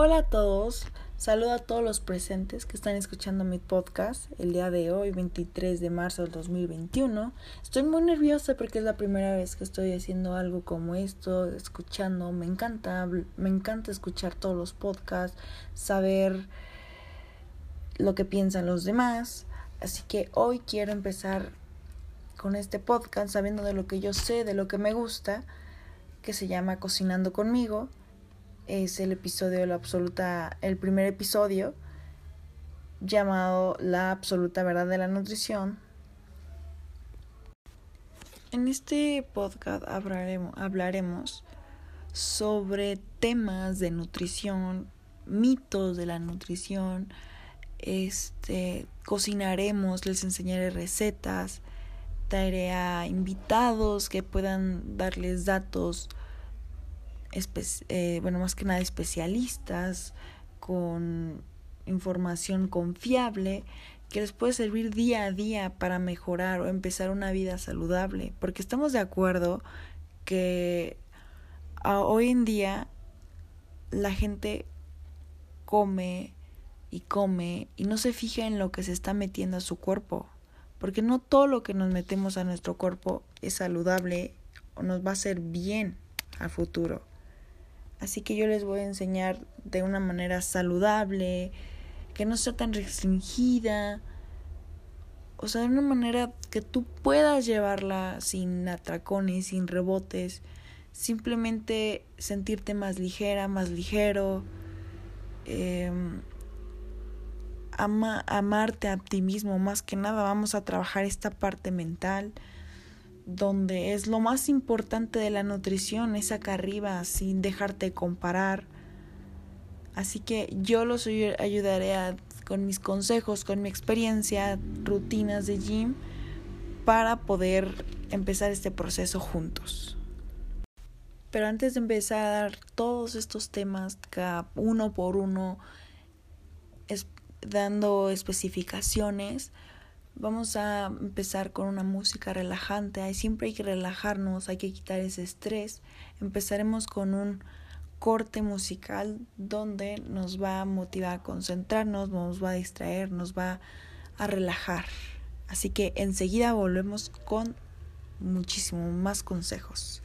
Hola a todos, saludo a todos los presentes que están escuchando mi podcast el día de hoy, 23 de marzo del 2021. Estoy muy nerviosa porque es la primera vez que estoy haciendo algo como esto, escuchando, me encanta, me encanta escuchar todos los podcasts, saber lo que piensan los demás. Así que hoy quiero empezar con este podcast sabiendo de lo que yo sé, de lo que me gusta, que se llama Cocinando conmigo es el episodio la absoluta, el primer episodio llamado La absoluta verdad de la nutrición. En este podcast hablaremos, hablaremos sobre temas de nutrición, mitos de la nutrición, este, cocinaremos, les enseñaré recetas, traeré a invitados que puedan darles datos eh, bueno, más que nada especialistas con información confiable que les puede servir día a día para mejorar o empezar una vida saludable, porque estamos de acuerdo que hoy en día la gente come y come y no se fija en lo que se está metiendo a su cuerpo, porque no todo lo que nos metemos a nuestro cuerpo es saludable o nos va a hacer bien al futuro. Así que yo les voy a enseñar de una manera saludable, que no sea tan restringida, o sea, de una manera que tú puedas llevarla sin atracones, sin rebotes, simplemente sentirte más ligera, más ligero, em, amarte a ti mismo, más que nada vamos a trabajar esta parte mental donde es lo más importante de la nutrición, es acá arriba, sin dejarte comparar. Así que yo los ayudaré con mis consejos, con mi experiencia, rutinas de gym, para poder empezar este proceso juntos. Pero antes de empezar todos estos temas, uno por uno, dando especificaciones, Vamos a empezar con una música relajante. Siempre hay que relajarnos, hay que quitar ese estrés. Empezaremos con un corte musical donde nos va a motivar a concentrarnos, nos va a distraer, nos va a relajar. Así que enseguida volvemos con muchísimo más consejos.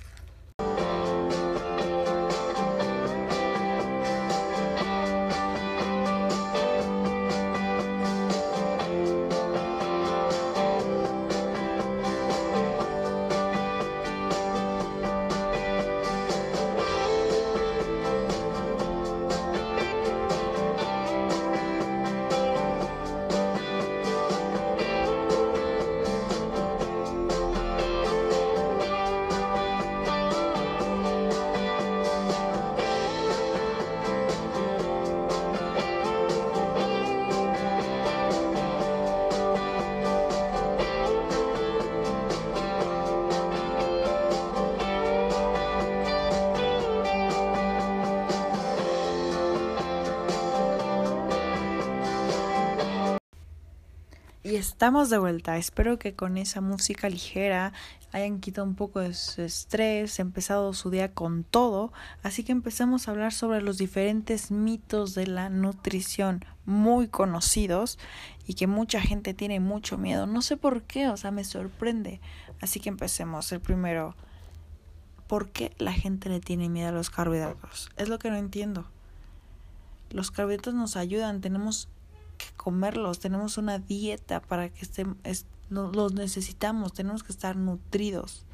Y estamos de vuelta. Espero que con esa música ligera hayan quitado un poco de su estrés, empezado su día con todo. Así que empecemos a hablar sobre los diferentes mitos de la nutrición muy conocidos y que mucha gente tiene mucho miedo. No sé por qué, o sea, me sorprende. Así que empecemos. El primero, ¿por qué la gente le tiene miedo a los carbohidratos? Es lo que no entiendo. Los carbohidratos nos ayudan, tenemos comerlos, tenemos una dieta para que estén, los necesitamos, tenemos que estar nutridos.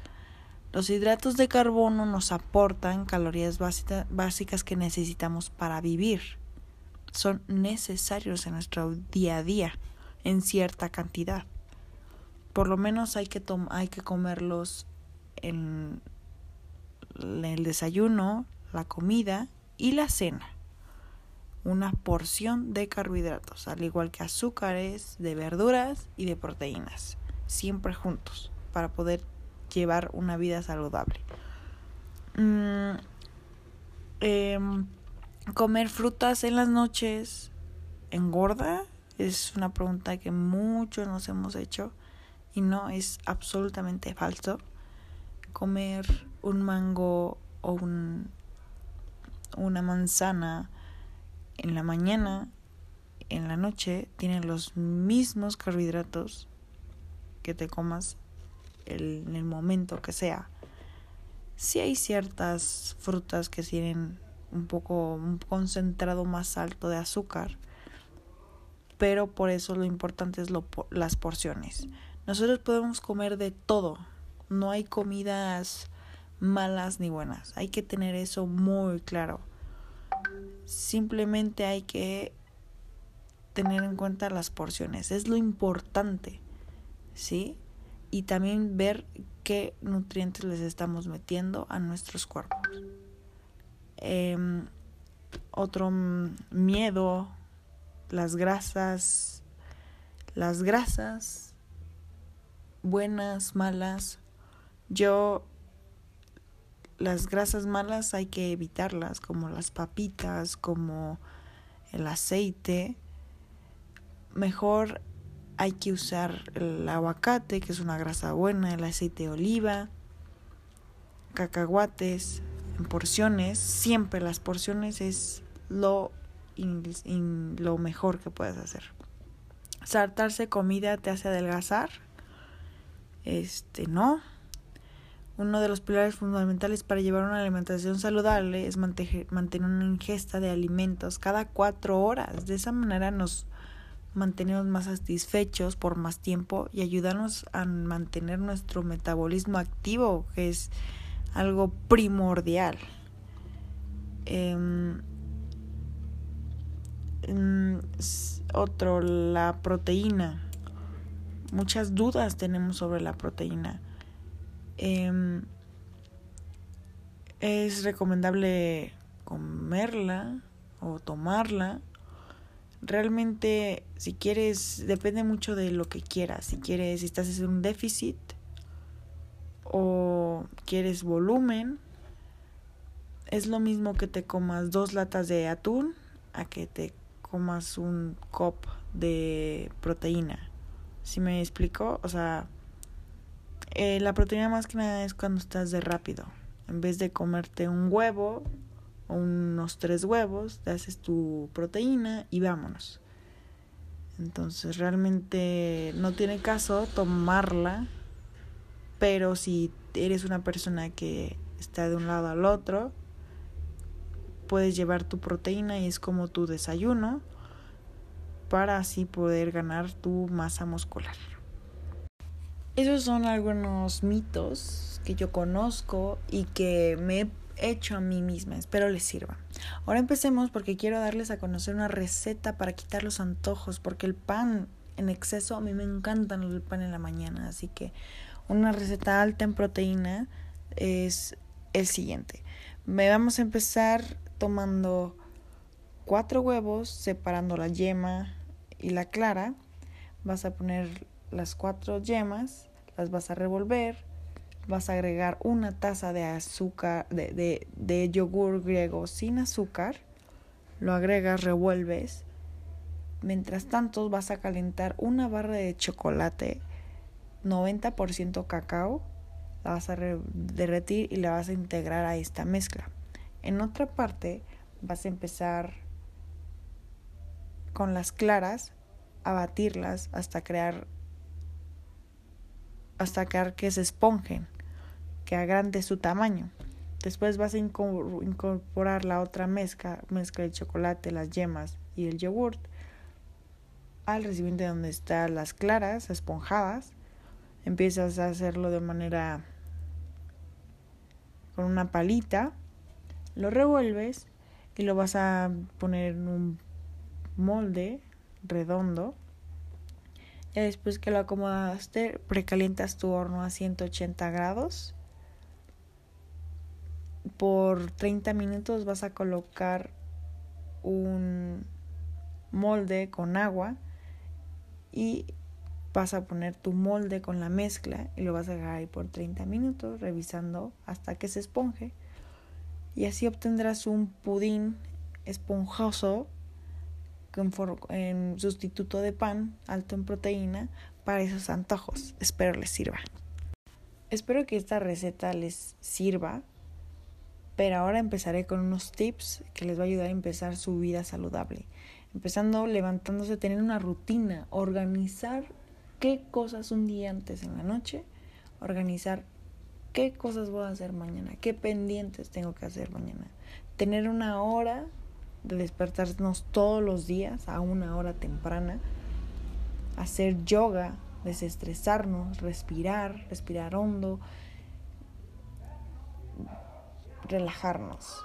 Los hidratos de carbono nos aportan calorías básicas que necesitamos para vivir. Son necesarios en nuestro día a día en cierta cantidad. Por lo menos hay que, hay que comerlos en el desayuno, la comida y la cena una porción de carbohidratos, al igual que azúcares, de verduras y de proteínas, siempre juntos, para poder llevar una vida saludable. Mm, em, comer frutas en las noches engorda es una pregunta que muchos nos hemos hecho y no es absolutamente falso. Comer un mango o un, una manzana en la mañana, en la noche, tienen los mismos carbohidratos que te comas en el momento que sea. Si hay ciertas frutas que tienen un poco un concentrado más alto de azúcar, pero por eso lo importante es lo, las porciones. Nosotros podemos comer de todo, no hay comidas malas ni buenas, hay que tener eso muy claro. Simplemente hay que tener en cuenta las porciones, es lo importante, ¿sí? Y también ver qué nutrientes les estamos metiendo a nuestros cuerpos. Em, otro miedo, las grasas, las grasas, buenas, malas. Yo, las grasas malas hay que evitarlas, como las papitas, como el aceite. Mejor hay que usar el aguacate, que es una grasa buena, el aceite de oliva, cacahuates, porciones, siempre las porciones es lo, lo mejor que puedes hacer. Saltarse comida te hace adelgazar. Este, no. Uno de los pilares fundamentales para llevar una alimentación saludable es mantener una ingesta de alimentos cada cuatro horas. De esa manera nos mantenemos más satisfechos por más tiempo y ayudarnos a mantener nuestro metabolismo activo, que es algo primordial. Em, mm, otro, la proteína. Muchas dudas tenemos sobre la proteína. Em, es recomendable comerla o tomarla. Realmente, si quieres, depende mucho de lo que quieras. Si quieres, si estás en un déficit, o quieres volumen, es lo mismo que te comas dos latas de atún a que te comas un cop de proteína. ¿Sí me explico? O sea, eh, la proteína más que nada es cuando estás de rápido. En vez de comerte un huevo o unos tres huevos, te haces tu proteína y vámonos. Entonces realmente no tiene caso tomarla pero si eres una persona que está de un lado al otro, puedes llevar tu proteína y es como tu desayuno para así poder ganar tu masa muscular. Esos son algunos mitos que yo conozco y que me he hecho a mí misma. Espero les sirva. Ahora empecemos porque quiero darles a conocer una receta para quitar los antojos, porque el pan en exceso, a mí me encanta el pan en la mañana, así que una receta alta en proteína es el siguiente. Me vamos a empezar tomando cuatro huevos, separando la yema y la clara. Vas a poner las cuatro yemas, las vas a revolver, vas a agregar una taza de azúcar, de, de, yogur griego sin azúcar, lo agregas, revuelves. Mientras tanto vas a calentar una barra de chocolate 90% cacao, la vas a derretir y la vas a integrar a esta mezcla. En otra parte vas a empezar con las claras a batirlas hasta crear hasta que se esponjen, que agrande su tamaño. Después vas a incorporar la otra mezcla, mezcla de chocolate, las yemas y el yogurt al recipiente donde están las claras esponjadas empiezas a hacerlo de manera con una palita, lo revuelves y lo vas a poner en un molde redondo. Después que lo acomodaste, precalientas tu horno a 180 grados. Por 30 minutos vas a colocar un molde con agua y vas a poner tu molde con la mezcla y lo vas a dejar ahí por 30 minutos revisando hasta que se esponje y así obtendrás un pudín esponjoso en sustituto de pan alto en proteína para esos antojos. Espero les sirva. Espero que esta receta les sirva, Pero ahora empezaré con unos tips que les va a ayudar a empezar su vida saludable. Empezando levantándose, tener una rutina, organizar qué cosas un día antes en la noche, organizar qué cosas voy a hacer mañana, qué pendientes tengo que hacer mañana. Tener una hora de despertarnos todos los días a una hora temprana, hacer yoga, desestresarnos, respirar, respirar hondo, relajarnos.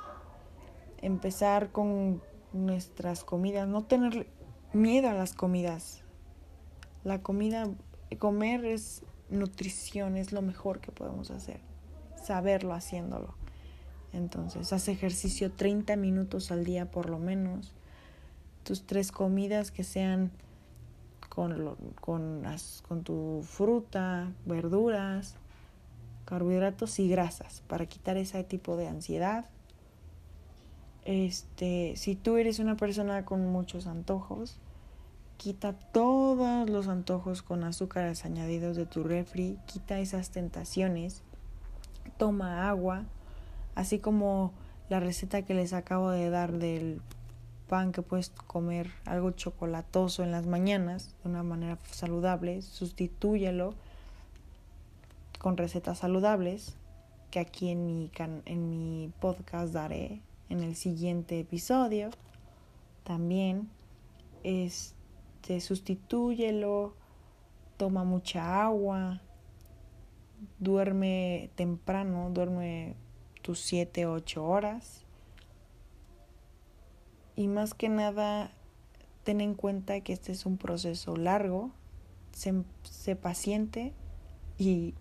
Empezar con nuestras comidas, no tener miedo a las comidas. La comida, comer es nutrición, es lo mejor que podemos hacer. Saberlo haciéndolo. Entonces, haz ejercicio 30 minutos al día por lo menos. Tus tres comidas que sean con, con, con tu fruta, verduras, carbohidratos y grasas para quitar ese tipo de ansiedad. Este, si tú eres una persona con muchos antojos, quita todos los antojos con azúcares añadidos de tu refri, quita esas tentaciones, toma agua, así como la receta que les acabo de dar del pan que puedes comer algo chocolatoso en las mañanas de una manera saludable, sustitúyelo con recetas saludables que aquí en mi, en mi podcast daré en el siguiente episodio. También este, sustitúyelo, toma mucha agua, duerme temprano, duerme tus 7, 8 horas. Y más que nada, ten en cuenta que este es un proceso largo, sé, paciente y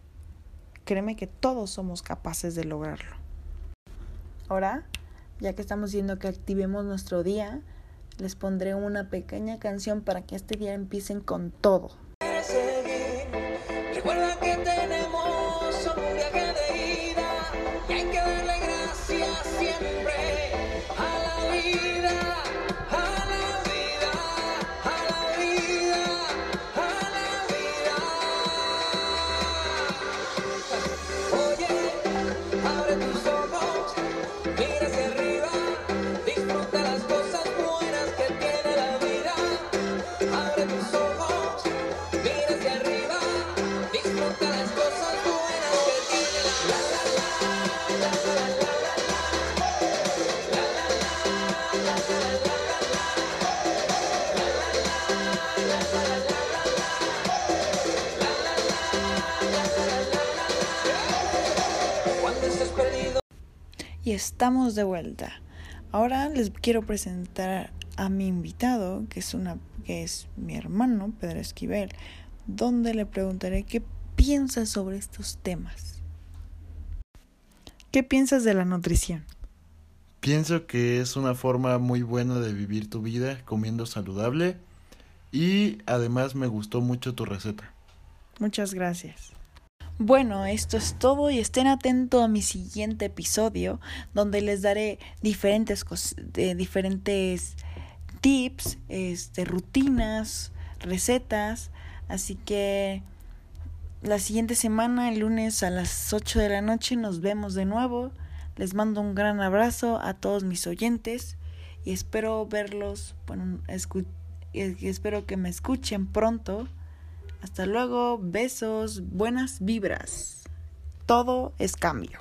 créeme que todos somos capaces de lograrlo. Ahora, ya que estamos viendo que activemos nuestro día, les pondré una pequeña canción para que este día empiecen con todo. Estamos de vuelta. Ahora les quiero presentar a mi invitado, que es una que es mi hermano Pedro Esquivel, donde le preguntaré qué piensas sobre estos temas. ¿Qué piensas de la nutrición? Pienso que es una forma muy buena de vivir tu vida comiendo saludable y además me gustó mucho tu receta. Muchas gracias. Bueno, esto es todo y estén atentos a mi siguiente episodio donde les daré diferentes eh, diferentes tips, este, rutinas, recetas, así que la siguiente semana, el lunes a las 8 de la noche, nos vemos de nuevo. Les mando un gran abrazo a todos mis oyentes y espero verlos, bueno, espero que me escuchen pronto. Hasta luego, besos, buenas vibras. Todo es cambio.